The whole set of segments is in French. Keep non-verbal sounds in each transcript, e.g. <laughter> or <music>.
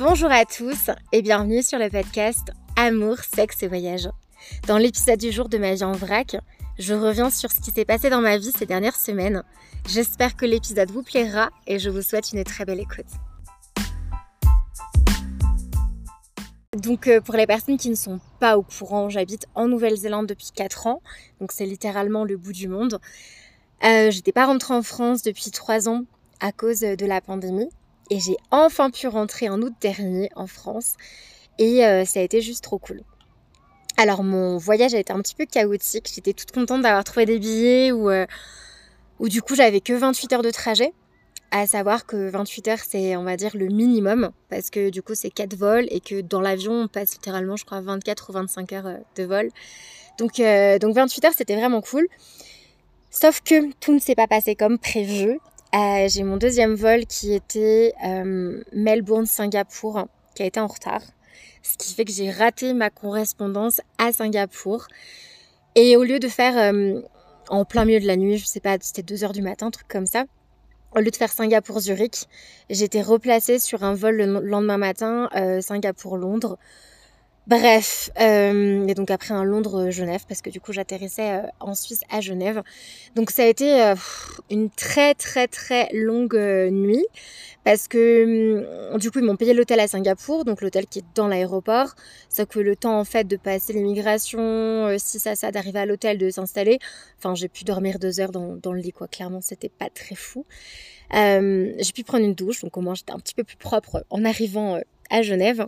Bonjour à tous et bienvenue sur le podcast Amour, sexe et voyage. Dans l'épisode du jour de ma vie en vrac, je reviens sur ce qui s'est passé dans ma vie ces dernières semaines. J'espère que l'épisode vous plaira et je vous souhaite une très belle écoute. Donc euh, pour les personnes qui ne sont pas au courant, j'habite en Nouvelle-Zélande depuis 4 ans, donc c'est littéralement le bout du monde. Euh, J'étais pas rentrée en France depuis 3 ans à cause de la pandémie et j'ai enfin pu rentrer en août dernier en France et euh, ça a été juste trop cool. Alors mon voyage a été un petit peu chaotique, j'étais toute contente d'avoir trouvé des billets où, euh, du coup j'avais que 28 heures de trajet à savoir que 28 heures, c'est, on va dire, le minimum, parce que du coup, c'est 4 vols et que dans l'avion, on passe littéralement, je crois, 24 ou 25 heures euh, de vol. Donc, donc 28 heures, c'était vraiment cool. Sauf que tout ne s'est pas passé comme prévu. Euh, j'ai mon deuxième vol qui était Melbourne-Singapour, qui a été en retard. Ce qui fait que j'ai raté ma correspondance à Singapour. Et au lieu de faire en plein milieu de la nuit, je sais pas, c'était 2 heures du matin, un truc comme ça, au lieu de faire Singapour-Zurich, j'étais replacée sur un vol le lendemain matin, euh, Singapour-Londres. Bref, euh, et donc après un Londres-Genève, parce que du coup j'atterrissais euh, en Suisse à Genève. Donc ça a été euh, une très très très longue nuit, parce que hum, du coup ils m'ont payé l'hôtel à Singapour, donc l'hôtel qui est dans l'aéroport. Ça que le temps en fait de passer l'immigration, si ça ça d'arriver à l'hôtel, de s'installer. Enfin j'ai pu dormir deux heures dans, dans le lit quoi, clairement c'était pas très fou. j'ai pu prendre une douche, donc au moins j'étais un petit peu plus propre en arrivant à Genève.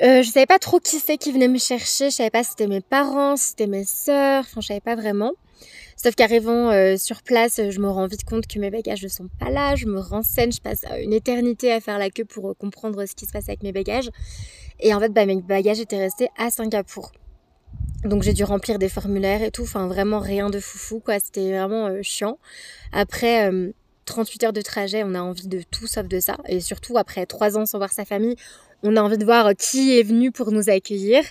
Euh, je savais pas trop qui c'est qui venait me chercher. Je savais pas si c'était mes parents, si c'était mes sœurs. Enfin, je savais pas vraiment. Sauf qu'arrivant euh, sur place, je me rends vite compte que mes bagages ne sont pas là. Je me renseigne, je passe une éternité à faire la queue pour euh, comprendre ce qui se passe avec mes bagages. Et en fait, bah, mes bagages étaient restés à Singapour. Donc j'ai dû remplir des formulaires et tout. Enfin, vraiment rien de foufou, quoi. C'était vraiment chiant. Après 38 heures de trajet, on a envie de tout sauf de ça. Et surtout, après 3 ans sans voir sa famille, on a envie de voir qui est venu pour nous accueillir.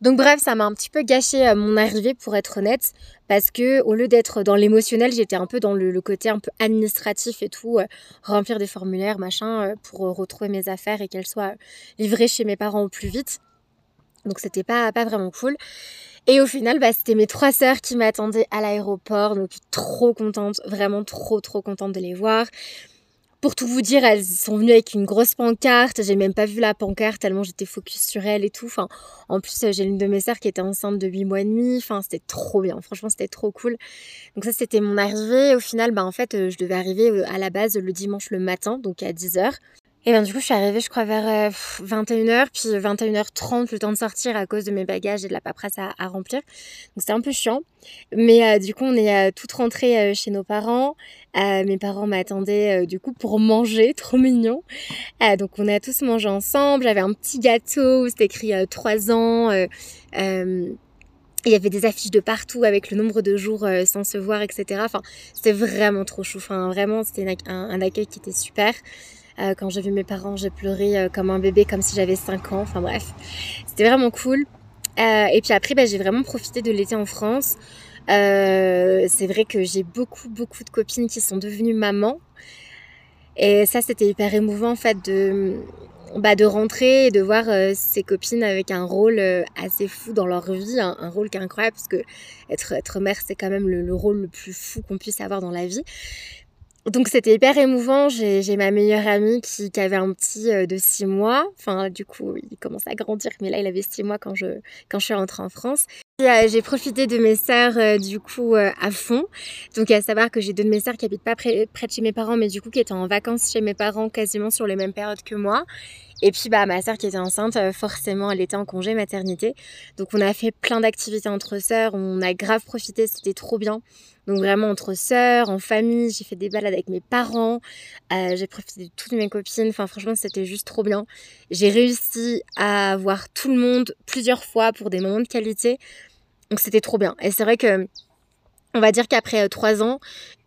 Donc bref, ça m'a un petit peu gâché euh, mon arrivée pour être honnête, parce que au lieu d'être dans l'émotionnel, j'étais un peu dans le, côté un peu administratif et tout, euh, remplir des formulaires, machin, euh, pour retrouver mes affaires et qu'elles soient livrées chez mes parents au plus vite. Donc c'était pas, pas vraiment cool. Et au final, bah, c'était mes trois sœurs qui m'attendaient à l'aéroport, donc trop contente, vraiment trop trop contente de les voir. Pour tout vous dire, elles sont venues avec une grosse pancarte. J'ai même pas vu la pancarte tellement j'étais focus sur elles et tout. En plus, j'ai l'une de mes sœurs qui était enceinte de 8 mois et demi. Enfin, c'était trop bien. Franchement, c'était trop cool. Donc ça, c'était mon arrivée. Au final, bah, en fait, je devais arriver à la base le dimanche le matin, donc à 10h. Et ben du coup, je suis arrivée, je crois, vers 21h, euh, puis 21h30, le temps de sortir à cause de mes bagages et de la paperasse à, remplir. Donc c'était un peu chiant. Mais euh, du coup, on est euh, toutes rentrées chez nos parents. mes parents m'attendaient du coup pour manger, <laughs> trop mignon. donc on a tous mangé ensemble. J'avais un petit gâteau c'était écrit 3 ans. il y avait des affiches de partout avec le nombre de jours sans se voir, etc. Enfin, c'était vraiment trop chou. Enfin, vraiment, c'était un accueil qui était super. Euh, quand j'ai vu mes parents, j'ai pleuré euh, comme un bébé, comme si j'avais 5 ans. Enfin bref, c'était vraiment cool. Euh, et puis après, bah, j'ai vraiment profité de l'été en France. c'est vrai que j'ai beaucoup, beaucoup de copines qui sont devenues mamans. Et ça, c'était hyper émouvant en fait de, bah, de rentrer et de voir ces copines avec un rôle assez fou dans leur vie, un, rôle qui est incroyable parce que être, mère, c'est quand même le, rôle le plus fou qu'on puisse avoir dans la vie. Donc c'était hyper émouvant. J'ai ma meilleure amie qui, qui, avait un petit euh, de 6 mois. Enfin, du coup, il commence à grandir, mais là, il avait 6 mois quand je, quand je suis rentrée en France. Euh, j'ai profité de mes sœurs, euh, du coup, à fond. Donc, à savoir que j'ai deux de mes sœurs qui habitent pas près, près, de chez mes parents, mais du coup, qui étaient en vacances chez mes parents quasiment sur les mêmes périodes que moi. Et puis, bah, ma sœur qui était enceinte, forcément, elle était en congé maternité. Donc, on a fait plein d'activités entre sœurs. On a grave profité. C'était trop bien. Donc vraiment entre sœurs, en famille, j'ai fait des balades avec mes parents, euh, j'ai profité de toutes mes copines, enfin franchement c'était juste trop bien. J'ai réussi à voir tout le monde plusieurs fois pour des moments de qualité, donc c'était trop bien. Et c'est vrai que on va dire qu'après euh, trois ans,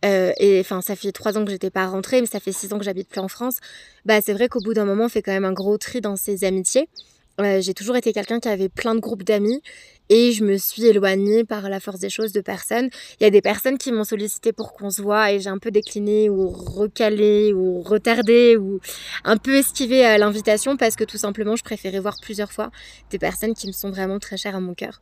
euh, et enfin ça fait trois ans que j'étais pas rentrée, mais ça fait six ans que j'habite plus en France, bah c'est vrai qu'au bout d'un moment on fait quand même un gros tri dans ses amitiés. j'ai toujours été quelqu'un qui avait plein de groupes d'amis et je me suis éloignée par la force des choses de personnes. Il y a des personnes qui m'ont sollicité pour qu'on se voit et j'ai un peu décliné ou recalé ou retardé ou un peu esquivé à l'invitation parce que tout simplement je préférais voir plusieurs fois des personnes qui me sont vraiment très chères à mon cœur.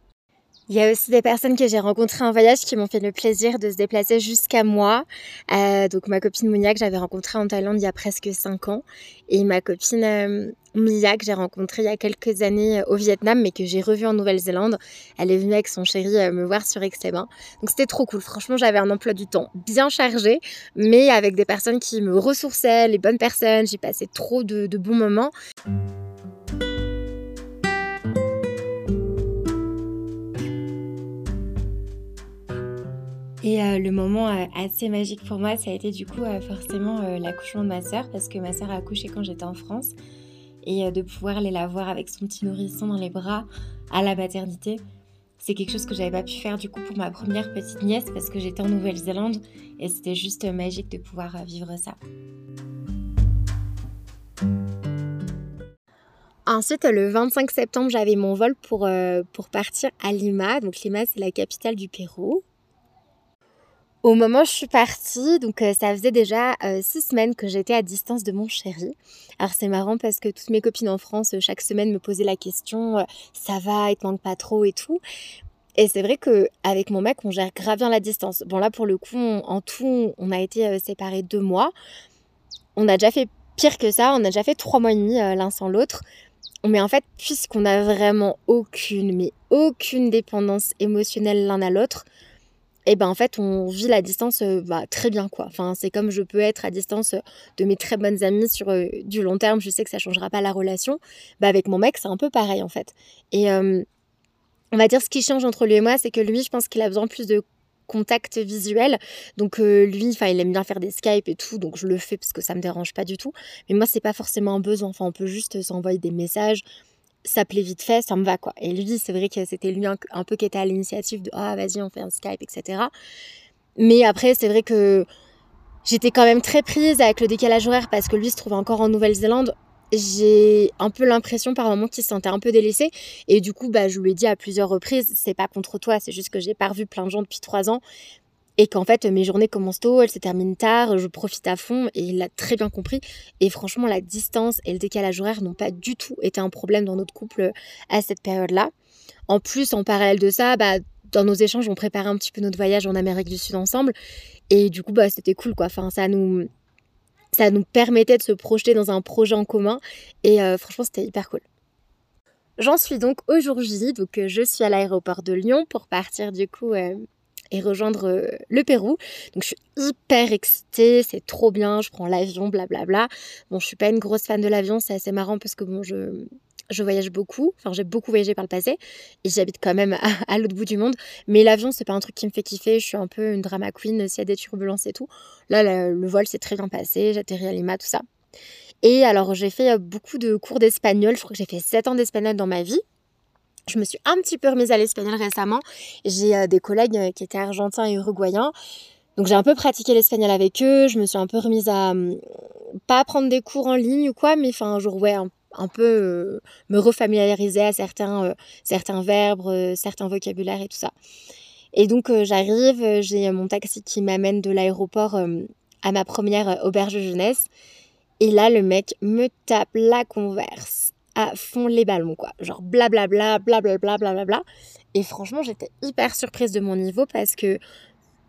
Il y a aussi des personnes que j'ai rencontrées en voyage qui m'ont fait le plaisir de se déplacer jusqu'à moi. Euh, donc ma copine Monia que j'avais rencontrée en Thaïlande il y a presque 5 ans et ma copine euh, Mia que j'ai rencontrée il y a quelques années euh, au Vietnam mais que j'ai revue en Nouvelle-Zélande. Elle est venue avec son chéri euh, me voir sur Aix-les-Bains. Donc c'était trop cool. Franchement j'avais un emploi du temps bien chargé mais avec des personnes qui me ressourçaient, les bonnes personnes. J'ai passé trop de bons moments. Et euh, le moment euh, assez magique pour moi, ça a été du coup euh, forcément l'accouchement de ma sœur, parce que ma sœur a accouché quand j'étais en France. Et de pouvoir aller la voir avec son petit nourrisson dans les bras à la maternité, c'est quelque chose que j'avais pas pu faire du coup pour ma première petite nièce, parce que j'étais en Nouvelle-Zélande et c'était juste magique de pouvoir vivre ça. Ensuite, le 25 septembre, j'avais mon vol pour, pour partir à Lima. Donc Lima, c'est la capitale du Pérou. Au moment où je suis partie, donc euh, ça faisait déjà euh, six semaines que j'étais à distance de mon chéri. Alors c'est marrant parce que toutes mes copines en France, euh, chaque semaine me posaient la question ça va, il te manque pas trop et tout. Et c'est vrai que avec mon mec, on gère grave bien la distance. Bon là pour le coup, en tout, on a été séparés deux mois. On a déjà fait pire que ça, on a déjà fait trois mois et demi l'un sans l'autre. Mais en fait, puisqu'on a vraiment aucune, mais aucune dépendance émotionnelle l'un à l'autre, et ben en fait on vit la distance euh, bah, très bien quoi. Enfin c'est comme je peux être à distance de mes très bonnes amies sur euh, du long terme, je sais que ça changera pas la relation. Bah avec mon mec c'est un peu pareil en fait. Et euh, on va dire ce qui change entre lui et moi, c'est que lui je pense qu'il a besoin plus de contact visuel. Donc lui, enfin il aime bien faire des Skype et tout, donc je le fais parce que ça me dérange pas du tout. Mais moi c'est pas forcément un besoin. Enfin on peut juste s'envoyer des messages, s'appeler vite fait, ça me va quoi. Et lui, c'est vrai que c'était lui un, peu qui était à l'initiative de ah vas-y on fait un Skype, etc. Mais après, c'est vrai que j'étais quand même très prise avec le décalage horaire parce que lui se trouvait encore en Nouvelle-Zélande. J'ai un peu l'impression par moment qu'il se sentait un peu délaissé et du coup bah je lui ai dit à plusieurs reprises c'est pas contre toi c'est juste que j'ai pas revu plein de gens depuis trois ans et qu'en fait mes journées commencent tôt, elles se terminent tard, je profite à fond et il l'a très bien compris. Et franchement, la distance et le décalage horaire n'ont pas du tout été un problème dans notre couple à cette période-là. En plus, en parallèle de ça, bah, dans nos échanges, on préparait un petit peu notre voyage en Amérique du Sud ensemble. Et du coup, bah, c'était cool quoi. Enfin, ça nous, ça nous permettait de se projeter dans un projet en commun. Et euh, franchement, c'était hyper cool. J'en suis donc aujourd'hui, donc euh, je suis à l'aéroport de Lyon pour partir du coup euh, et rejoindre euh, le Pérou. Donc je suis hyper excitée, c'est trop bien, je prends l'avion, blablabla. Bon, je suis pas une grosse fan de l'avion, c'est assez marrant parce que bon, je, voyage beaucoup, enfin j'ai beaucoup voyagé par le passé et j'habite quand même à, l'autre bout du monde. Mais l'avion, c'est pas un truc qui me fait kiffer, je suis un peu une drama queen s'il y a des turbulences et tout. Là, le, le vol s'est très bien passé, j'atterris à Lima, tout ça. Et alors j'ai fait euh, beaucoup de cours d'espagnol, je crois que j'ai fait 7 ans d'espagnol dans ma vie. Je me suis un petit peu remise à l'espagnol récemment. J'ai euh, des collègues euh, qui étaient argentins et uruguayens. Donc j'ai un peu pratiqué l'espagnol avec eux. Je me suis un peu remise à hum, pas prendre des cours en ligne ou quoi, mais enfin jour ouais un, peu euh, me refamiliariser à certains certains verbes, certains vocabulaires et tout ça. Et donc j'arrive, j'ai mon taxi qui m'amène de l'aéroport à ma première auberge jeunesse. Et là le mec me tape la converse à fond les ballons, quoi. Genre blablabla, blablabla, blablabla. Et franchement, j'étais hyper surprise de mon niveau parce que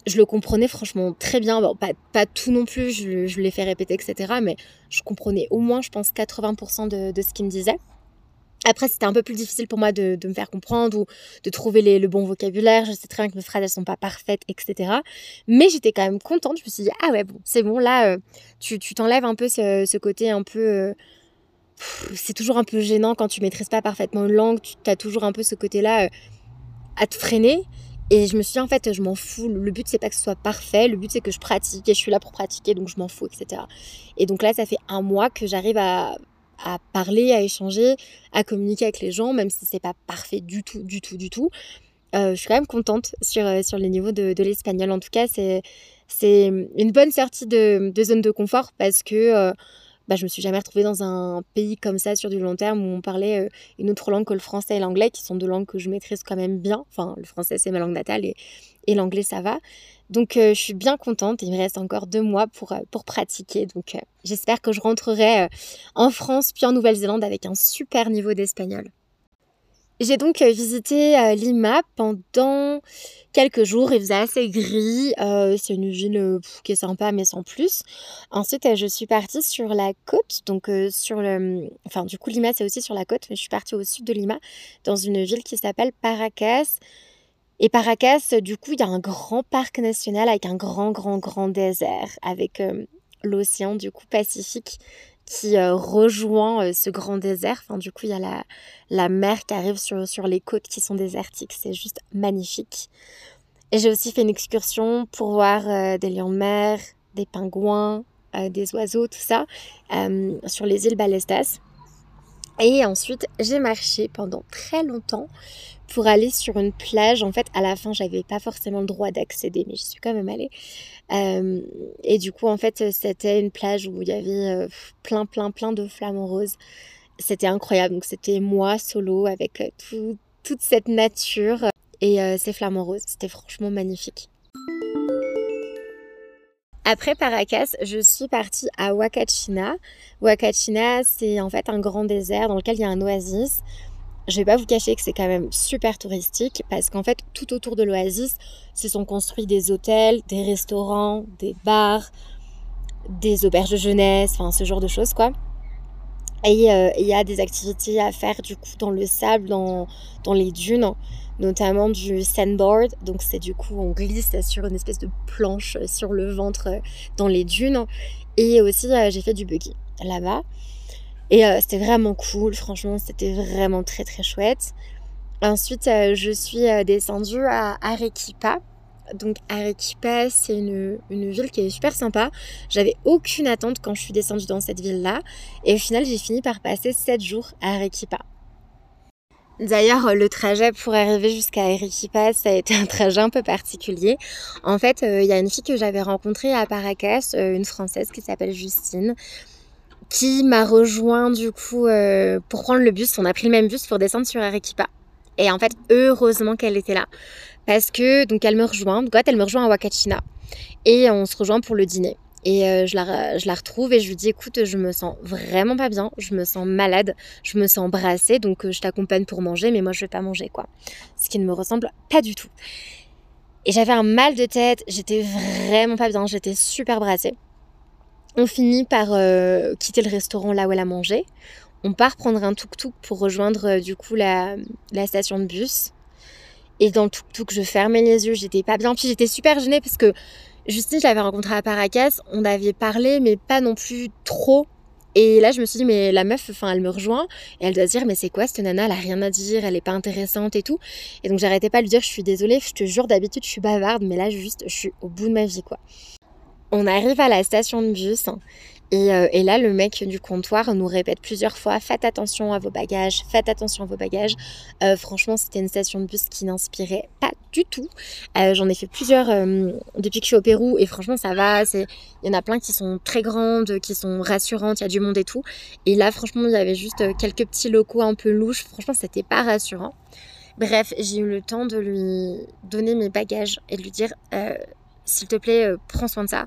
je le comprenais franchement très bien. Bon, pas, pas tout non plus, je, je l'ai fait répéter, etc. Mais je comprenais au moins, je pense, 80% de, de ce qu'il me disait. Après, c'était un peu plus difficile pour moi de, de me faire comprendre ou de trouver les, le bon vocabulaire. Je sais très bien que mes phrases, elles sont pas parfaites, etc. Mais j'étais quand même contente. Je me suis dit, ah ouais, bon, c'est bon, là, euh, tu t'enlèves un peu ce, ce, côté un peu... Euh, c'est toujours un peu gênant quand tu maîtrises pas parfaitement une langue, tu as toujours un peu ce côté-là euh, à te freiner. Et je me suis dit, en fait, je m'en fous. Le but, c'est pas que ce soit parfait. Le but, c'est que je pratique et je suis là pour pratiquer, donc je m'en fous, etc. Et donc là, ça fait un mois que j'arrive à, parler, à échanger, à communiquer avec les gens, même si c'est pas parfait du tout, du tout, du tout. Euh, je suis quand même contente sur, euh, sur les niveaux de, l'espagnol. En tout cas, c'est, c'est une bonne sortie de, zone de confort parce que bah, je me suis jamais retrouvée dans un pays comme ça sur du long terme où on parlait une autre langue que le français et l'anglais, qui sont deux langues que je maîtrise quand même bien. Enfin, le français c'est ma langue natale et, et l'anglais ça va. Donc je suis bien contente. Il me reste encore deux mois pour, pour pratiquer. Donc j'espère que je rentrerai en France puis en Nouvelle-Zélande avec un super niveau d'espagnol. J'ai donc visité Lima pendant quelques jours. Il faisait assez gris. c'est une ville qui est sympa, mais sans plus. Ensuite, je suis partie sur la côte. Donc, sur le. Enfin, du coup, Lima, c'est aussi sur la côte, mais je suis partie au sud de Lima, dans une ville qui s'appelle Paracas. Et Paracas, du coup, il y a un grand parc national avec un grand, grand, grand désert, avec l'océan, du coup, Pacifique qui euh, rejoint euh, ce grand désert. Enfin, du coup, il y a la, mer qui arrive sur, sur les côtes qui sont désertiques. C'est juste magnifique. Et j'ai aussi fait une excursion pour voir euh, des lions de mer, des pingouins, des oiseaux, tout ça, sur les îles Balestas. Et ensuite, j'ai marché pendant très longtemps pour aller sur une plage. En fait, à la fin, j'avais pas forcément le droit d'accéder, mais je suis quand même allée. Euh, et du coup, en fait, c'était une plage où il y avait euh, plein, plein, plein de flamants roses. C'était incroyable. Donc, c'était moi solo avec euh, toute cette nature et ces flamants roses. C'était franchement magnifique. Après Paracas, je suis partie à Wakachina. Wakachina, c'est en fait un grand désert dans lequel il y a un oasis. Je vais pas vous cacher que c'est quand même super touristique parce qu'en fait, tout autour de l'oasis, se sont construits des hôtels, des restaurants, des bars, des auberges de jeunesse, enfin ce genre de choses quoi. Et euh, il y a des activités à faire du coup dans le sable, dans, dans les dunes notamment du sandboard. Donc c'est du coup on glisse sur une espèce de planche sur le ventre euh, dans les dunes. Et aussi euh, j'ai fait du buggy là-bas. Et euh, c'était vraiment cool, franchement c'était vraiment très très chouette. Ensuite je suis descendue à Arequipa. Donc Arequipa, c'est une, ville qui est super sympa. J'avais aucune attente quand je suis descendue dans cette ville-là. Et au final, j'ai fini par passer 7 jours à Arequipa. D'ailleurs, le trajet pour arriver jusqu'à Arequipa, ça a été un trajet un peu particulier. En fait, euh, il y a une fille que j'avais rencontrée à Paracas, euh, une Française qui s'appelle Justine, qui m'a rejoint du coup euh, pour prendre le bus. On a pris le même bus pour descendre sur Arequipa. Et en fait, heureusement qu'elle était là. Parce que, donc, elle me rejoint. Donc, elle me rejoint à Wakachina. Et on se rejoint pour le dîner. Et euh, je, la, je la retrouve et je lui dis écoute, je me sens vraiment pas bien, je me sens malade, je me sens brassée, donc euh, je t'accompagne pour manger, mais moi je vais pas manger quoi. Ce qui ne me ressemble pas du tout. Et j'avais un mal de tête, j'étais vraiment pas bien, j'étais super brassée. On finit par euh, quitter le restaurant là où elle a mangé. On part prendre un tuk-tuk pour rejoindre du coup la, la station de bus. Et dans le tuk-tuk, je fermais les yeux, j'étais pas bien. Puis j'étais super gênée parce que Justine, je l'avais rencontrée à Paracas, on avait parlé, mais pas non plus trop. Et là, je me suis dit, mais la meuf, enfin, elle me rejoint et elle doit se dire, mais c'est quoi cette nana? Elle a rien à dire, elle est pas intéressante et tout. Et donc, j'arrêtais pas de lui dire, je suis désolée, je te jure, d'habitude, je suis bavarde, mais là, juste, je suis au bout de ma vie, quoi. On arrive à la station de bus euh, et, là, le mec du comptoir nous répète plusieurs fois Faites attention à vos bagages, faites attention à vos bagages. Euh, franchement, c'était une station de bus qui n'inspirait pas du tout. Euh, j'en ai fait plusieurs depuis que je suis au Pérou et franchement, ça va. Il y en a plein qui sont très grandes, qui sont rassurantes, il y a du monde et tout. Et là, franchement, il y avait juste quelques petits locaux un peu louches. Franchement, c'était pas rassurant. Bref, j'ai eu le temps de lui donner mes bagages et de lui dire s'il te plaît, euh, prends soin de ça.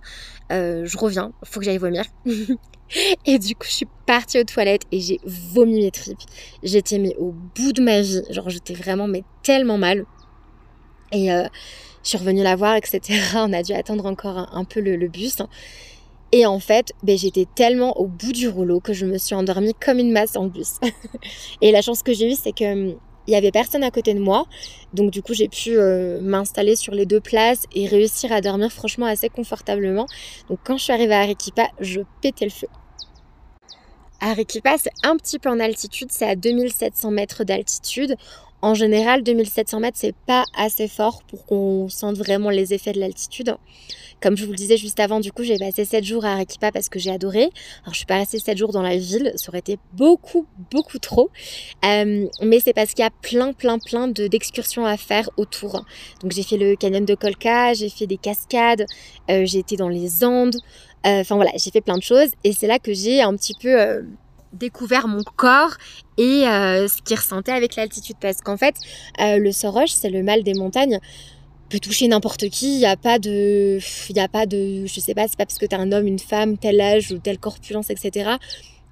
Euh, je reviens, faut que j'aille vomir. <laughs> et du coup, je suis partie aux toilettes et j'ai vomi mes tripes. J'étais mais au bout de ma vie. Genre, j'étais vraiment mais tellement mal. Et euh, je suis revenue la voir, etc. <laughs> On a dû attendre encore un, peu le, bus. Et en fait, ben, j'étais tellement au bout du rouleau que je me suis endormie comme une masse dans le bus. <laughs> et la chance que j'ai eue, c'est que hum, il y avait personne à côté de moi. Donc du coup, j'ai pu euh, m'installer sur les deux places et réussir à dormir franchement assez confortablement. Donc quand je suis arrivée à Arequipa, je pétais le feu. Arequipa, c'est un petit peu en altitude, c'est à 2700 mètres d'altitude. En général, 2700 mètres, c'est pas assez fort pour qu'on sente vraiment les effets de l'altitude. Comme je vous le disais juste avant, du coup, j'ai passé 7 jours à Arequipa parce que j'ai adoré. Alors, je suis pas restée 7 jours dans la ville, ça aurait été beaucoup, beaucoup trop. Euh, mais c'est parce qu'il y a plein, plein, plein d'excursions à faire autour. Donc, j'ai fait le canyon de Colca, j'ai fait des cascades, euh, j'ai été dans les Andes. Euh, enfin, voilà, j'ai fait plein de choses. Et c'est là que j'ai un petit peu découvert mon corps et euh, ce qu'il ressentait avec l'altitude. Parce qu'en fait, euh, le soroche, c'est le mal des montagnes, peut toucher n'importe qui. Il n'y a pas de, il a pas de, je sais pas, c'est pas parce que tu es un homme, une femme, tel âge ou telle corpulence, etc.,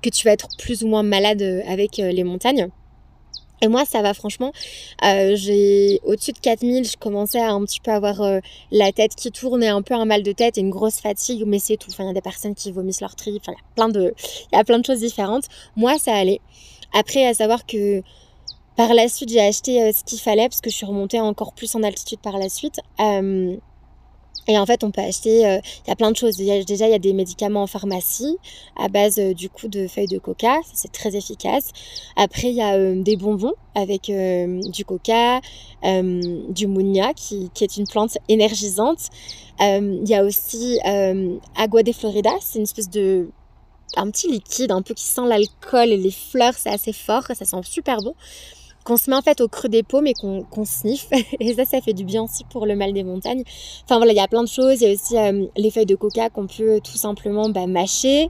que tu vas être plus ou moins malade euh, avec les montagnes. Et moi, ça va franchement. Euh, j'ai au-dessus de 4000, je commençais à un petit peu avoir euh, la tête qui tourne et un peu un mal de tête et une grosse fatigue, mais c'est tout. Enfin, il y a des personnes qui vomissent leur trip. Enfin, il y a plein de, choses différentes. Moi, ça allait. Après, à savoir que par la suite, j'ai acheté euh, ce qu'il fallait parce que je suis remontée encore plus en altitude par la suite. Et en fait, on peut acheter, euh, il y a plein de choses. déjà, il y a des médicaments en pharmacie à base euh, du coup de feuilles de coca, c'est très efficace. Après, il y a euh, des bonbons avec du coca, du munya qui, qui, est une plante énergisante. Il y a aussi agua de Florida, c'est une espèce de un petit liquide un peu qui sent l'alcool et les fleurs, c'est assez fort, ça sent super bon qu'on se met en fait au creux des paumes et qu'on sniffe. <laughs> Et ça, ça fait du bien aussi pour le mal des montagnes. Enfin voilà, il y a plein de choses. Il y a aussi euh, les feuilles de coca qu'on peut tout simplement bah, mâcher.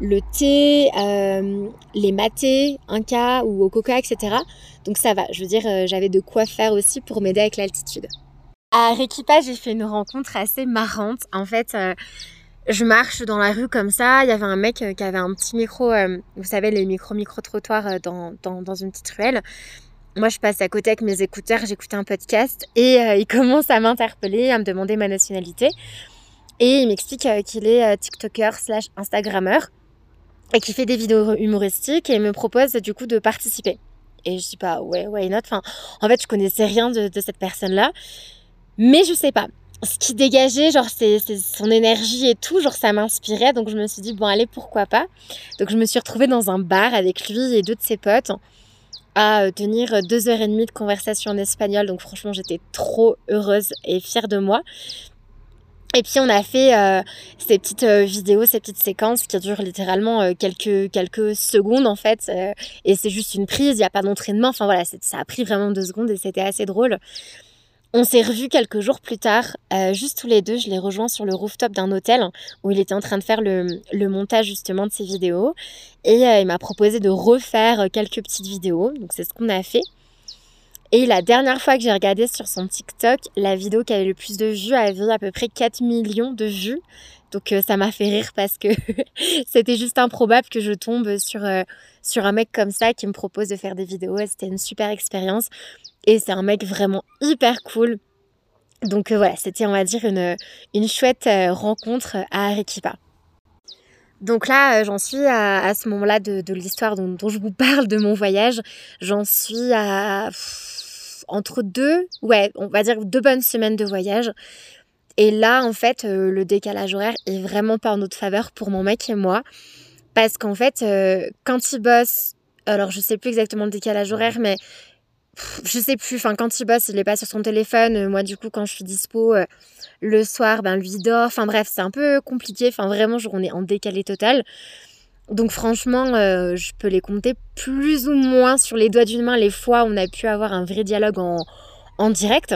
Le thé, euh, les matés, un cas ou au coca, etc. Donc ça va. Je veux dire, euh, j'avais de quoi faire aussi pour m'aider avec l'altitude. À Arequipa, j'ai fait une rencontre assez marrante. En fait, je marche dans la rue comme ça, il y avait un mec euh, qui avait un petit micro, euh, vous savez, les micro-micro-trottoirs euh, dans, dans, une petite ruelle. Moi, je passe à côté avec mes écouteurs, j'écoute un podcast et il <laughs> commence à m'interpeller, à me demander ma nationalité. Et il m'explique qu'il est TikToker slash Instagrammeur et qu'il fait des vidéos humoristiques et il me propose du coup de participer. Et je dis pas, ouais, why not? Enfin, En fait, je connaissais rien de, de cette personne-là. Mais je sais pas ce qui dégageait, genre c'est son énergie et tout, genre ça m'inspirait. Donc je me suis dit, bon allez, pourquoi pas? Donc je me suis retrouvée dans un bar avec lui et deux de ses potes à euh, tenir deux heures et demie de conversation en espagnol. Donc franchement, j'étais trop heureuse et fière de moi. Et puis on a fait euh, ces petites euh, vidéos, ces petites séquences qui durent littéralement quelques, quelques secondes en fait. et c'est juste une prise, il n'y a pas d'entraînement. Enfin voilà, ça a pris vraiment deux secondes et c'était assez drôle. On s'est revus quelques jours plus tard, euh, juste tous les deux. Je l'ai rejoint sur le rooftop d'un hôtel où il était en train de faire le, montage justement de ses vidéos. Et euh, il m'a proposé de refaire quelques petites vidéos. Donc c'est ce qu'on a fait. Et la dernière fois que j'ai regardé sur son TikTok, la vidéo qui avait le plus de vues avait à peu près 4 millions de vues. Donc euh, ça m'a fait rire parce que <laughs> c'était juste improbable que je tombe sur, sur un mec comme ça qui me propose de faire des vidéos. C'était une super expérience. Et c'est un mec vraiment hyper cool. Donc euh, voilà, c'était on va dire une, une chouette euh, rencontre à Arequipa. Donc là, euh, j'en suis à, ce moment-là de, l'histoire dont, je vous parle de mon voyage. J'en suis à entre deux, ouais, on va dire deux bonnes semaines de voyage. Et là, en fait, le décalage horaire est vraiment pas en notre faveur pour mon mec et moi. Parce qu'en fait, quand il bosse, alors je sais plus exactement le décalage horaire, mais je sais plus, enfin quand il bosse, il est pas sur son téléphone. Euh, moi, du coup, quand je suis dispo euh, le soir, ben lui dort. Enfin bref, c'est un peu compliqué. Enfin vraiment, on est en décalé total. Donc franchement, euh, je peux les compter plus ou moins sur les doigts d'une main les fois où on a pu avoir un vrai dialogue en, direct.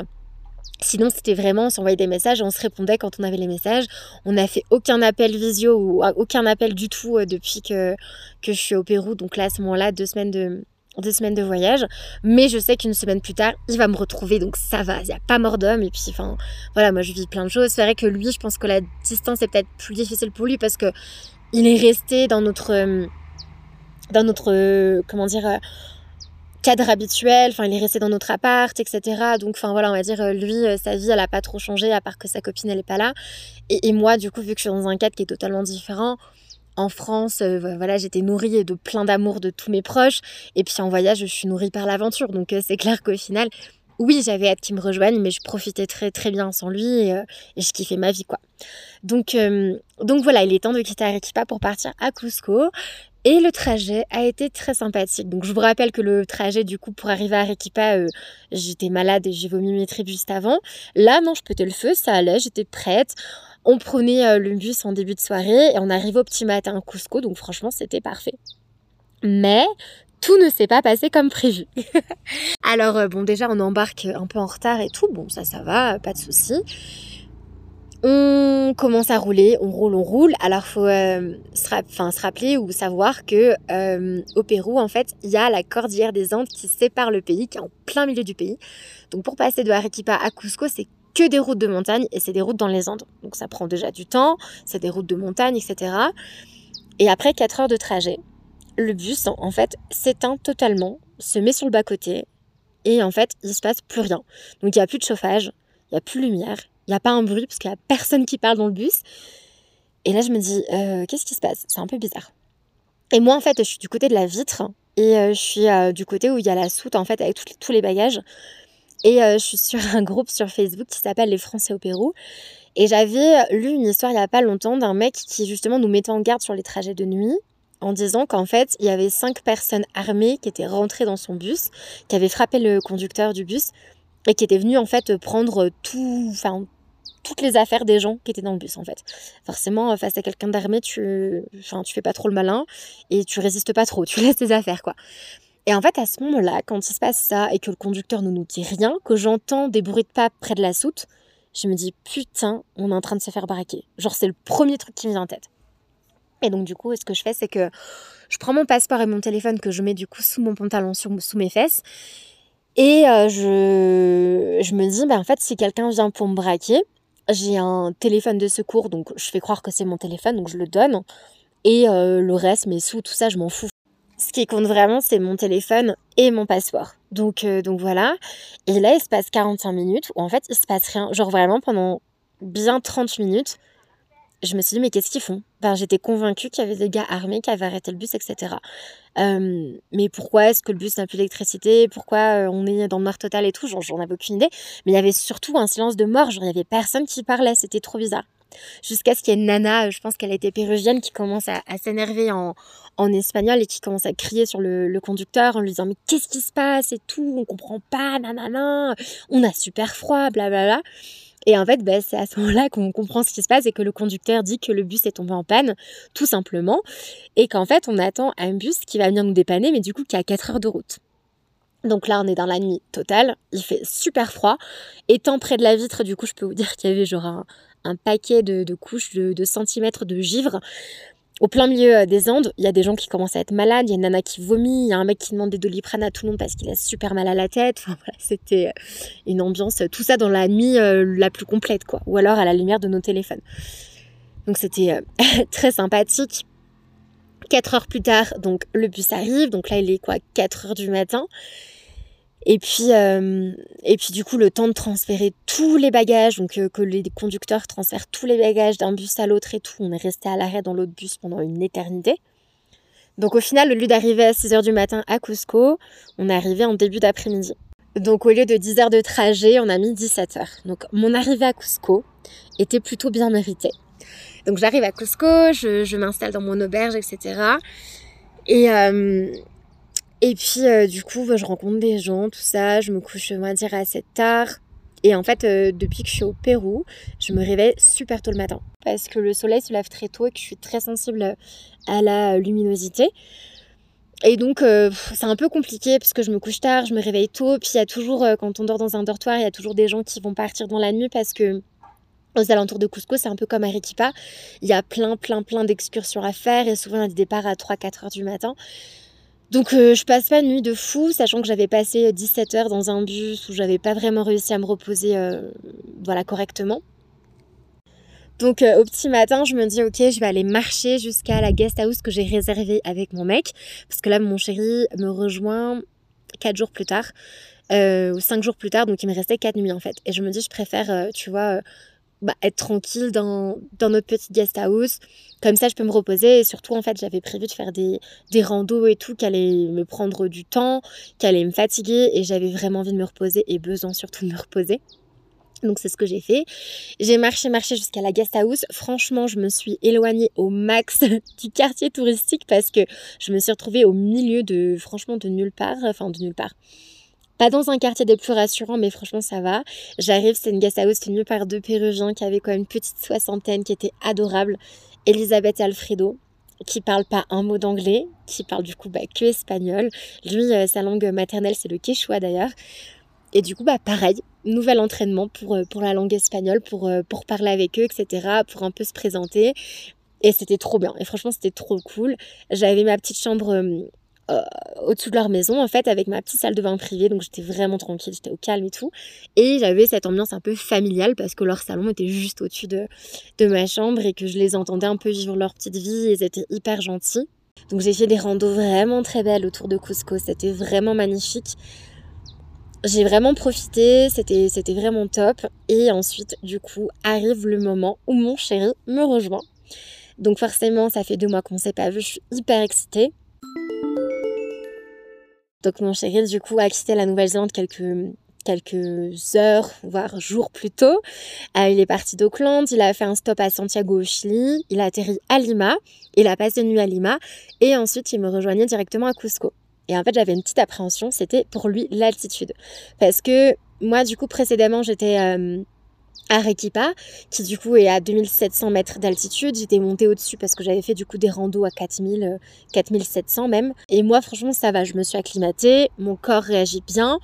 Sinon, c'était vraiment, on s'envoyait des messages on se répondait quand on avait les messages. On n'a fait aucun appel visio ou aucun appel du tout depuis que, que je suis au Pérou. Donc là, à ce moment-là, deux semaines de, deux semaines de voyage, mais je sais qu'une semaine plus tard, il va me retrouver, donc ça va, il n'y a pas mort d'homme, et puis voilà, moi je vis plein de choses. C'est vrai que lui, je pense que la distance est peut-être plus difficile pour lui parce que il est resté dans notre, euh, dans notre, euh, comment dire, euh, cadre habituel, enfin il est resté dans notre appart, etc. Donc enfin voilà, on va dire, lui, sa vie, elle a pas trop changé, à part que sa copine, elle est pas là. Et, et moi, du coup, vu que je suis dans un cadre qui est totalement différent, en France, euh, voilà, j'étais nourrie de plein d'amour de tous mes proches. Et puis en voyage, je suis nourrie par l'aventure. Donc euh, c'est clair qu'au final, oui, j'avais hâte qu'il me rejoigne, mais je profitais très très bien sans lui et, euh, je kiffais ma vie, quoi. Donc, donc voilà, il est temps de quitter Arequipa pour partir à Cusco. Et le trajet a été très sympathique. Donc je vous rappelle que le trajet du coup pour arriver à Arequipa, j'étais malade et j'ai vomi mes tripes juste avant. Là non, je pétais le feu, ça allait, j'étais prête. On prenait euh, le bus en début de soirée et on arrivait au petit matin à Cusco, donc franchement c'était parfait. Mais tout ne s'est pas passé comme prévu. <laughs> Alors euh, bon déjà on embarque un peu en retard et tout, bon ça ça va, pas de souci. On commence à rouler, on roule, on roule. Alors faut euh, se, rappeler ou savoir que au Pérou en fait il y a la cordillère des Andes qui sépare le pays, qui est en plein milieu du pays. Donc pour passer de Arequipa à Cusco c'est que des routes de montagne et c'est des routes dans les Andes. Donc ça prend déjà du temps, c'est des routes de montagne, etc. Et après 4 heures de trajet, le bus en fait s'éteint totalement, se met sur le bas-côté et en fait il se passe plus rien. Donc il n'y a plus de chauffage, il n'y a plus de lumière, il n'y a pas un bruit parce qu'il n'y a personne qui parle dans le bus. Et là, je me dis, euh, qu'est-ce qui se passe? C'est un peu bizarre. Et moi, en fait, je suis du côté de la vitre et euh, je suis euh, du côté où il y a la soute, en fait, avec tous les bagages. Et je suis sur un groupe sur Facebook qui s'appelle Les Français au Pérou. Et j'avais lu une histoire il n'y a pas longtemps d'un mec qui, justement, nous mettait en garde sur les trajets de nuit en disant qu'en fait, il y avait cinq personnes armées qui étaient rentrées dans son bus, qui avaient frappé le conducteur du bus et qui était venu en fait prendre tout, enfin toutes les affaires des gens qui étaient dans le bus en fait. Forcément, face à quelqu'un d'armé, tu, enfin, tu fais pas trop le malin et tu résistes pas trop, tu <laughs> laisses tes affaires quoi. Et en fait, à ce moment-là, quand il se passe ça et que le conducteur ne nous dit rien, que j'entends des bruits de pas près de la soute, je me dis putain, on est en train de se faire braquer. Genre, c'est le premier truc qui me vient en tête. Et donc, du coup, ce que je fais, c'est que je prends mon passeport et mon téléphone que je mets du coup sous mon pantalon, sous mes fesses. Et euh, je, je me dis, bah, en fait, si quelqu'un vient pour me braquer, j'ai un téléphone de secours, donc je fais croire que c'est mon téléphone, donc je le donne. Et euh, le reste, mes sous, tout ça, je m'en fous. Ce qui compte vraiment, c'est mon téléphone et mon passeport. Donc, euh, donc voilà. Et là, il se passe 45 minutes où en fait, il se passe rien. Genre vraiment, pendant bien 30 minutes, je me suis dit, mais qu'est-ce qu'ils font? J'étais convaincue qu'il y avait des gars armés qui avaient arrêté le bus, etc. Euh, mais pourquoi est-ce que le bus n'a plus d'électricité? Pourquoi euh, on est dans le noir total et tout? J'en avais aucune idée. Mais il y avait surtout un silence de mort. Genre, il y avait personne qui parlait. C'était trop bizarre. Jusqu'à ce qu'il y ait nana, je pense qu'elle était péruvienne, qui commence à, s'énerver en, espagnol et qui commence à crier sur le, le conducteur en lui disant Mais qu'est-ce qui se passe et tout On comprend pas, nanana, on a super froid, blablabla. Et en fait, bah, c'est à ce moment-là qu'on comprend ce qui se passe et que le conducteur dit que le bus est tombé en panne, tout simplement, et qu'en fait, on attend un bus qui va venir nous dépanner, mais du coup, qui a 4 heures de route. Donc là, on est dans la nuit totale, il fait super froid. Étant près de la vitre, du coup, je peux vous dire qu'il y avait genre un, paquet de, couches de, de centimètres de givre au plein milieu euh, des Andes, il y a des gens qui commencent à être malades, il y a une nana qui vomit, il y a un mec qui demande des doliprane à tout le monde parce qu'il a super mal à la tête. Enfin voilà, c'était euh, une ambiance, euh, tout ça dans la nuit la plus complète quoi, ou alors à la lumière de nos téléphones. Donc c'était <laughs> très sympathique. Quatre heures plus tard, donc le bus arrive, donc là il est quoi? 4 heures du matin. Et puis, euh, et puis du coup, le temps de transférer tous les bagages, donc euh, que les conducteurs transfèrent tous les bagages d'un bus à l'autre et tout, on est resté à l'arrêt dans l'autre bus pendant une éternité. Donc au final, au lieu d'arriver à 6h du matin à Cusco, on est arrivé en début d'après-midi. Donc au lieu de 10 heures de trajet, on a mis 17 heures. Donc mon arrivée à Cusco était plutôt bien méritée. Donc j'arrive à Cusco, je, m'installe dans mon auberge, etc. Et, et puis, euh, du coup, bah, je rencontre des gens, tout ça. Je me couche, on va dire, assez tard. Et en fait, euh, depuis que je suis au Pérou, je me réveille super tôt le matin. Parce que le soleil se lève très tôt et que je suis très sensible à la luminosité. Et donc, euh, c'est un peu compliqué parce que je me couche tard, je me réveille tôt. Puis, il y a toujours, quand on dort dans un dortoir, il y a toujours des gens qui vont partir dans la nuit parce que aux alentours de Cusco, c'est un peu comme Arequipa. Il y a plein, plein, plein d'excursions à faire et souvent il y a des départs à 3-4 heures du matin. Donc euh, je passe pas une nuit de fou, sachant que j'avais passé 17 heures dans un bus où j'avais pas vraiment réussi à me reposer euh, voilà, correctement. Donc euh, au petit matin, je me dis ok, je vais aller marcher jusqu'à la guest house que j'ai réservée avec mon mec, parce que là mon chéri me rejoint 4 jours plus tard, ou 5 jours plus tard, donc il me restait 4 nuits en fait. Et je me dis je préfère, tu vois, bah, être tranquille dans, notre petite guest house. Comme ça, je peux me reposer. Et surtout, en fait, j'avais prévu de faire des, des randos et tout, qui allaient me prendre du temps, qui allaient me fatiguer. Et j'avais vraiment envie de me reposer et besoin surtout de me reposer. Donc c'est ce que j'ai fait. J'ai marché, marché jusqu'à la guest house. Franchement, je me suis éloignée au max <laughs> du quartier touristique parce que je me suis retrouvée au milieu de, franchement, de nulle part. Enfin, de nulle part. Pas dans un quartier des plus rassurants, mais franchement, ça va. J'arrive, c'est une guest house tenue par deux Péruviens qui avaient quand une petite soixantaine, qui étaient adorables. Elisabeth et Alfredo qui parle pas un mot d'anglais, qui parle du coup bah, que espagnol. Lui, euh, sa langue maternelle, c'est le quechua d'ailleurs. Et du coup, bah pareil, nouvel entraînement pour, euh, pour la langue espagnole, pour, euh, pour parler avec eux, etc., pour un peu se présenter. Et c'était trop bien. Et franchement, c'était trop cool. J'avais ma petite chambre euh, au-dessus de leur maison, en fait, avec ma petite salle de bain privée. Donc j'étais vraiment tranquille, j'étais au calme et tout. Et j'avais cette ambiance un peu familiale parce que leur salon était juste au-dessus de, de ma chambre et que je les entendais un peu vivre leur petite vie. Ils étaient hyper gentils. Donc j'ai fait des randos vraiment très belles autour de Cusco. C'était vraiment magnifique j'ai vraiment profité, c'était, c'était vraiment top. Et ensuite, du coup, arrive le moment où mon chéri me rejoint. Donc forcément, ça fait deux mois qu'on ne s'est pas vu, je suis hyper excitée. Donc mon chéri, du coup, a quitté la Nouvelle-Zélande quelques, quelques heures, voire jours plus tôt. Euh, il est parti d'Auckland, il a fait un stop à Santiago au Chili, il a atterri à Lima, il a passé une nuit à Lima, et ensuite il me rejoignait directement à Cusco. Et en fait, j'avais une petite appréhension, c'était pour lui l'altitude. Parce que moi, du coup, précédemment, j'étais euh, Arequipa, qui du coup est à 2700 mètres d'altitude. J'étais montée au-dessus parce que j'avais fait du coup des randos à 4000, 4700 euh, même. Et moi, franchement, ça va, je me suis acclimatée, mon corps réagit bien,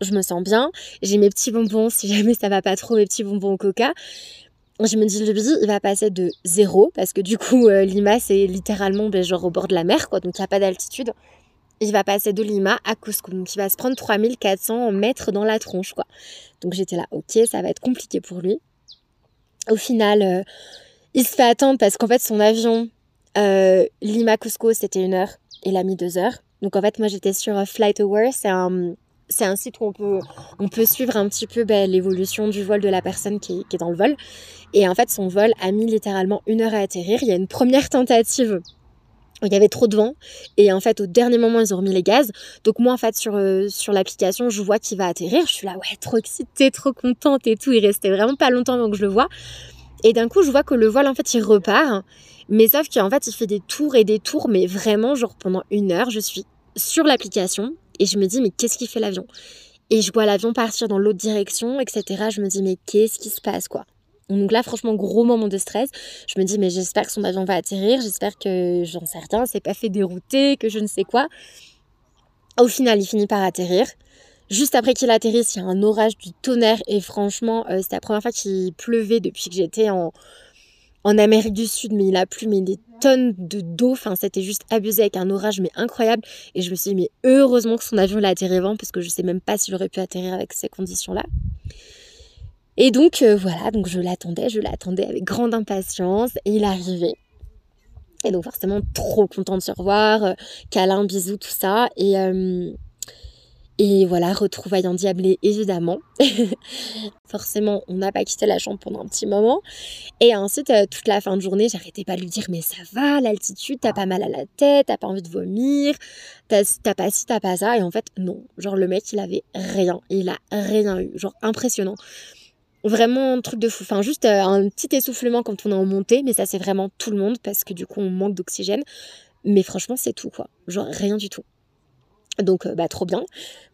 je me sens bien. J'ai mes petits bonbons, si jamais ça va pas trop, mes petits bonbons au coca je me dis, lui, il va passer de zéro, parce que du coup, euh, Lima, c'est littéralement ben, genre au bord de la mer, quoi, donc il n'y a pas d'altitude il va passer de Lima à Cusco. Donc il va se prendre 3400 mètres dans la tronche, quoi. Donc j'étais là, ok, ça va être compliqué pour lui. Au final, euh, il se fait attendre parce qu'en fait, son avion euh, Lima-Cusco, c'était une heure. Il a mis deux heures. Donc en fait, moi, j'étais sur euh, FlightAware. C'est un, c'est un site où on peut, on peut suivre un petit peu ben, l'évolution du vol de la personne qui qui est dans le vol. Et en fait, son vol a mis littéralement une heure à atterrir. Il y a une première tentative il y avait trop de vent et en fait au dernier moment ils ont remis les gaz. Donc moi en fait sur, euh, sur l'application je vois qu'il va atterrir. Je suis là ouais trop excitée trop contente et tout. Il restait vraiment pas longtemps avant que je le vois et d'un coup je vois que le vol en fait il repart. Mais sauf qu'en fait il fait des tours et des tours mais vraiment genre pendant une heure je suis sur l'application et je me dis mais qu'est-ce qu'il fait l'avion? Et je vois l'avion partir dans l'autre direction etc je me dis mais qu'est-ce qui se passe quoi? Donc là, franchement, gros moment de stress. Je me dis, mais j'espère que son avion va atterrir, j'espère que j'en sais rien, c'est pas fait dérouter, que je ne sais quoi. Au final, il finit par atterrir. Juste après qu'il atterrisse, il y a un orage du tonnerre et franchement, euh, c'était la première fois qu'il pleuvait depuis que j'étais en, en Amérique du Sud, mais il a plu mais des tonnes de d'eau, enfin c'était juste abusé avec un orage mais incroyable et je me suis dit mais heureusement que son avion l'a atterri avant parce que je sais même pas s'il aurait pu atterrir avec ces conditions là. Et donc euh, voilà, donc je l'attendais, je l'attendais avec grande impatience et il arrivait. Et donc forcément trop content de se revoir, euh, câlin, bisous, tout ça. Et, euh, et voilà, retrouvailles endiablées évidemment. <laughs> forcément, on n'a pas quitté la chambre pendant un petit moment. Et ensuite, toute la fin de journée, j'arrêtais pas de lui dire mais ça va, l'altitude, t'as pas mal à la tête, t'as pas envie de vomir, t'as pas ci, t'as pas ça. Et en fait, non. Genre le mec, il avait rien. Il a rien eu. Genre impressionnant. Vraiment un truc de fou. Enfin, juste euh, un petit essoufflement quand on est en montée, mais ça, c'est vraiment tout le monde parce que du coup, on manque d'oxygène. Mais franchement, c'est tout, quoi. Genre, rien du tout. Donc, euh, bah, trop bien.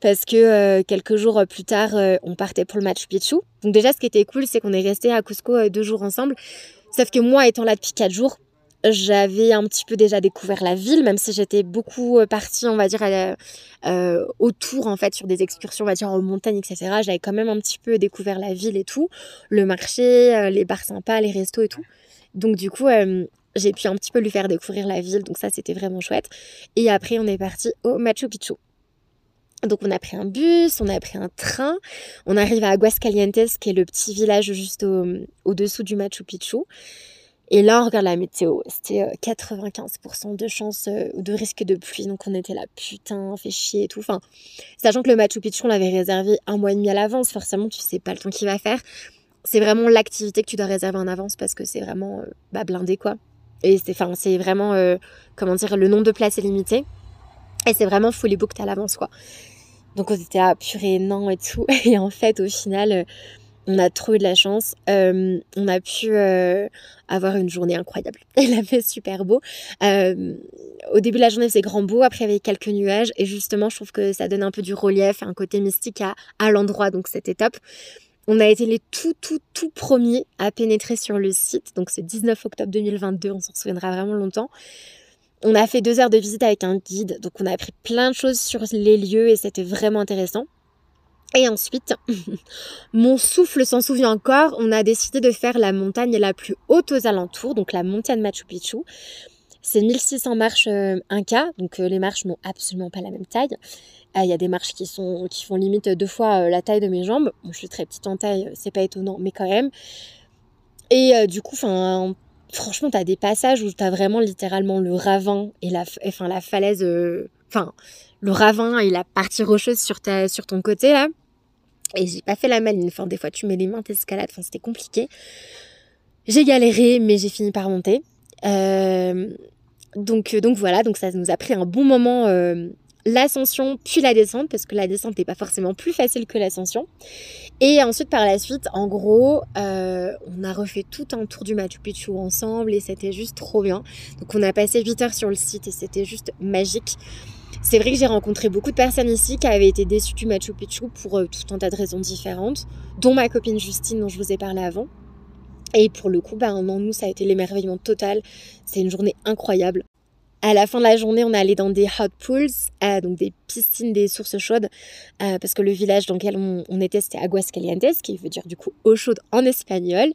Parce que euh, quelques jours plus tard, on partait pour le match Picchu. Donc, déjà, ce qui était cool, c'est qu'on est resté à Cusco deux jours ensemble. Sauf que moi, étant là depuis quatre jours, j'avais un petit peu déjà découvert la ville, même si j'étais beaucoup euh, partie, on va dire, euh, autour, en fait, sur des excursions, on va dire, en montagne, etc. J'avais quand même un petit peu découvert la ville et tout, le marché, euh, les bars sympas, les restos et tout. Donc, du coup, j'ai pu un petit peu lui faire découvrir la ville, donc ça, c'était vraiment chouette. Et après, on est parti au Machu Picchu. Donc on a pris un bus, on a pris un train, on arrive à Aguascalientes, qui est le petit village juste au-dessous du Machu Picchu. Et là, on regarde la météo. C'était 95% euh, de chance euh, ou de risque de pluie. Donc, on était là, putain, fait chier et tout. Enfin, sachant que le Machu Picchu, on l'avait réservé un mois et demi à l'avance. Forcément, tu sais pas le temps qu'il va faire. C'est vraiment l'activité que tu dois réserver en avance parce que c'est vraiment euh, bah, blindé, quoi. Et c'est, enfin, vraiment, comment dire, le nombre de places est limité. Et c'est vraiment fully booked à l'avance, quoi. Donc, on était à purée, non et tout. <laughs> Et en fait, au final, On a trop eu de la chance. Euh, on a pu euh, avoir une journée incroyable. <laughs> Il a super beau. Euh, au début de la journée, faisait grand beau. Après, il y avait quelques nuages. Et justement, je trouve que ça donne un peu du relief, un côté mystique à, à l'endroit. Donc, c'était top. On a été les tout, tout, tout premiers à pénétrer sur le site. Donc, c'est 19 octobre 2022. On s'en souviendra vraiment longtemps. On a fait deux heures de visite avec un guide. Donc, on a appris plein de choses sur les lieux et c'était vraiment intéressant. Et ensuite, <laughs> mon souffle s'en souvient encore, on a décidé de faire la montagne la plus haute aux alentours, donc la montagne Machu Picchu. C'est 1600 marches euh, Inca, donc euh, les marches n'ont absolument pas la même taille. Euh, il y a des marches qui, sont, qui font limite deux fois la taille de mes jambes. je suis très petite en taille, c'est pas étonnant, mais quand même. Et du coup, franchement, tu as des passages où tu as vraiment littéralement le ravin et la, enfin, la falaise, enfin, le ravin et la partie rocheuse sur, ton côté là. Et j'ai pas fait la maline. Des fois, tu mets les mains, t'escalades. Enfin, c'était compliqué. J'ai galéré, mais j'ai fini par monter. Euh, donc, voilà, ça nous a pris un bon moment euh, l'ascension puis la descente, parce que la descente n'est pas forcément plus facile que l'ascension. Et ensuite, par la suite, en gros, euh, on a refait tout un tour du Machu Picchu ensemble et c'était juste trop bien. Donc on a passé 8 heures sur le site et c'était juste magique. C'est vrai que j'ai rencontré beaucoup de personnes ici qui avaient été déçues du Machu Picchu pour euh, tout un tas de raisons différentes, dont ma copine Justine dont je vous ai parlé avant. Et pour le coup, bah, nous, ça a été l'émerveillement total. C'est une journée incroyable. À la fin de la journée, on est allé dans des hot pools, euh, donc des piscines, des sources chaudes, euh, parce que le village dans lequel on, on était, c'était Aguascalientes, qui veut dire du coup eau chaude en espagnol.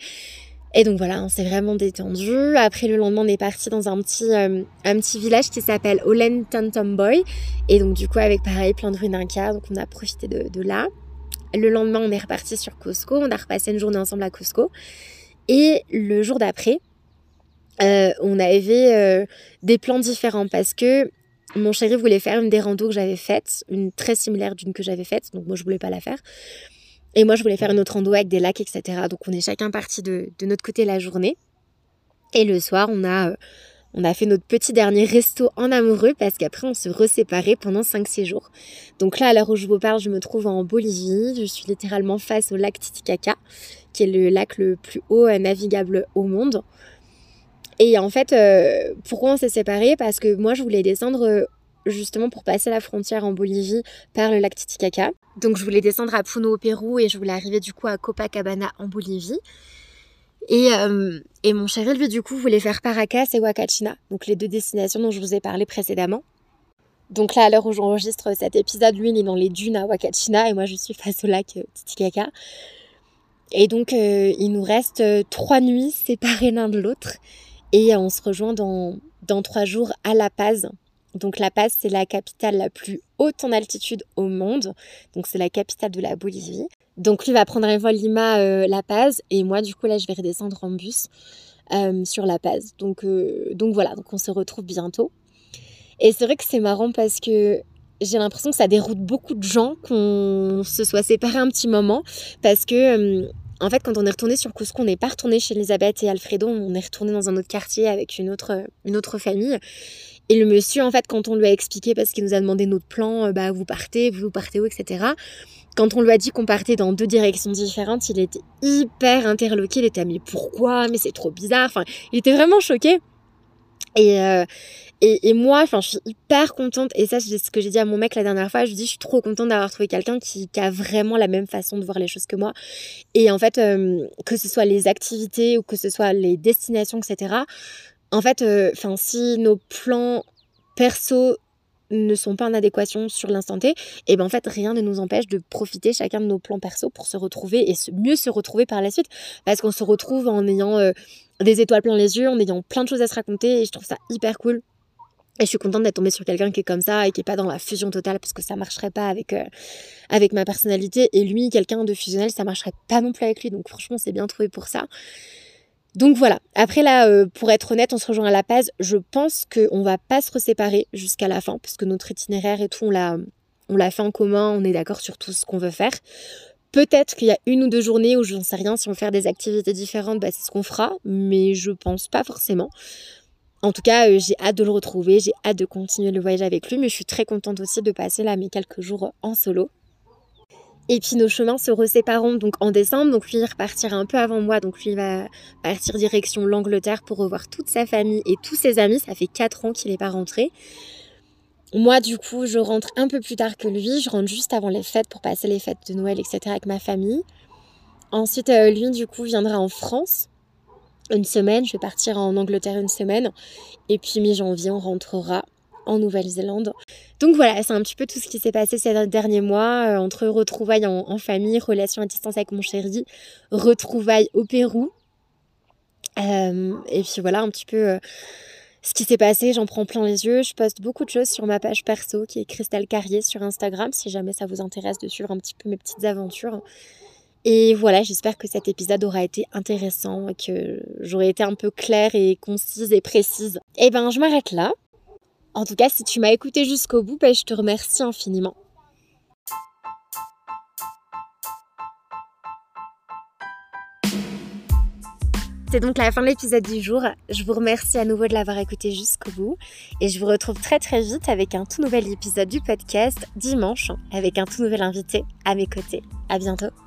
Et donc voilà, on s'est vraiment détendu. Après le lendemain, on est parti dans un petit, euh, un petit village qui s'appelle Olen Tantomboy. Et donc du coup, avec pareil, plein de ruines Inca, donc on a profité de, là. Le lendemain, on est reparti sur Cusco. On a repassé une journée ensemble à Cusco. Et le jour d'après, euh, on avait euh, des plans différents parce que mon chéri voulait faire une des randos que j'avais faites, une très similaire d'une que j'avais faite, donc moi je voulais pas la faire. Et moi, je voulais faire une autre rando avec des lacs, etc. Donc, on est chacun parti de, notre côté la journée. Et le soir, on a, euh, on a fait notre petit dernier resto en amoureux parce qu'après, on se reséparait pendant 5-6 jours. Donc là, à l'heure où je vous parle, je me trouve en Bolivie. Je suis littéralement face au lac Titicaca, qui est le lac le plus haut euh, navigable au monde. Et en fait, euh, pourquoi on s'est séparés? Parce que moi, je voulais descendre justement pour passer la frontière en Bolivie par le lac Titicaca. Donc je voulais descendre à Puno au Pérou et je voulais arriver du coup à Copacabana en Bolivie. Et, euh, et mon chéri, lui, du coup, voulait faire Paracas et Huacachina, donc les deux destinations dont je vous ai parlé précédemment. Donc là, à l'heure où j'enregistre cet épisode, lui, il est dans les dunes à Huacachina et moi, je suis face au lac euh, Titicaca. Et donc, euh, il nous reste trois nuits séparées l'un de l'autre et on se rejoint dans, dans trois jours à La Paz, donc La Paz, c'est la capitale la plus haute en altitude au monde. Donc c'est la capitale de la Bolivie. Donc lui va prendre un vol Lima euh, La Paz et moi du coup là je vais redescendre en bus euh, sur La Paz. Donc, euh, donc voilà, donc on se retrouve bientôt. Et c'est vrai que c'est marrant parce que j'ai l'impression que ça déroute beaucoup de gens qu'on se soit séparés un petit moment parce que en fait, quand on est retourné sur Cusco, on n'est pas retourné chez Elisabeth et Alfredo, on est retourné dans un autre quartier avec une autre, une autre famille. Et le monsieur, en fait, quand on lui a expliqué, parce qu'il nous a demandé notre plan, euh, bah, vous partez, vous partez où, etc. Quand on lui a dit qu'on partait dans deux directions différentes, il était hyper interloqué. Il était, mais pourquoi Mais c'est trop bizarre. Enfin, il était vraiment choqué. Et, euh, et, et, moi, enfin, je suis hyper contente. Et ça, c'est ce que j'ai dit à mon mec la dernière fois. Je lui dis, je suis trop contente d'avoir trouvé quelqu'un qui, qui, a vraiment la même façon de voir les choses que moi. Et en fait, euh, que ce soit les activités ou que ce soit les destinations, etc en fait, euh, si nos plans perso ne sont pas en adéquation sur l'instant T, et eh ben en fait rien ne nous empêche de profiter chacun de nos plans perso pour se retrouver et mieux se retrouver par la suite parce qu'on se retrouve en ayant euh, des étoiles plein les yeux, en ayant plein de choses à se raconter et je trouve ça hyper cool. Et je suis contente d'être tombée sur quelqu'un qui est comme ça et qui est pas dans la fusion totale parce que ça marcherait pas avec euh, avec ma personnalité et lui quelqu'un de fusionnel ça marcherait pas non plus avec lui donc franchement c'est bien trouvé pour ça. Donc voilà. Après là, euh, pour être honnête, on se rejoint à La Paz. Je pense qu'on va pas se séparer jusqu'à la fin, parce que notre itinéraire et tout, on l'a, fait en commun. On est d'accord sur tout ce qu'on veut faire. Peut-être qu'il y a une ou deux journées où je n'en sais rien. Si on veut des activités différentes, bah, c'est ce qu'on fera. Mais je pense pas forcément. En tout cas, euh, j'ai hâte de le retrouver. J'ai hâte de continuer le voyage avec lui. Mais je suis très contente aussi de passer là mes quelques jours en solo. Et puis nos chemins se resépareront donc en décembre. Donc lui il repartira un peu avant moi. Donc lui il va partir direction l'Angleterre pour revoir toute sa famille et tous ses amis. Ça fait 4 ans qu'il n'est pas rentré. Moi du coup je rentre un peu plus tard que lui. Je rentre juste avant les fêtes pour passer les fêtes de Noël, etc. avec ma famille. Ensuite euh, lui du coup viendra en France une semaine. Je vais partir en Angleterre une semaine. Et puis mi-janvier on rentrera en Nouvelle-Zélande. Donc voilà, c'est un petit peu tout ce qui s'est passé ces derniers mois, euh, entre retrouvailles en, famille, relations à distance avec mon chéri, retrouvailles au Pérou. Euh, et puis voilà un petit peu euh, ce qui s'est passé, j'en prends plein les yeux. Je poste beaucoup de choses sur ma page perso qui est Christelle Carrier sur Instagram, si jamais ça vous intéresse de suivre un petit peu mes petites aventures. Et voilà, j'espère que cet épisode aura été intéressant et que j'aurai été un peu claire et concise et précise. Et eh ben, je m'arrête là. En tout cas, si tu m'as écouté jusqu'au bout, ben, je te remercie infiniment. C'est donc la fin de l'épisode du jour. Je vous remercie à nouveau de l'avoir écouté jusqu'au bout. Et je vous retrouve très très vite avec un tout nouvel épisode du podcast dimanche avec un tout nouvel invité à mes côtés. À bientôt.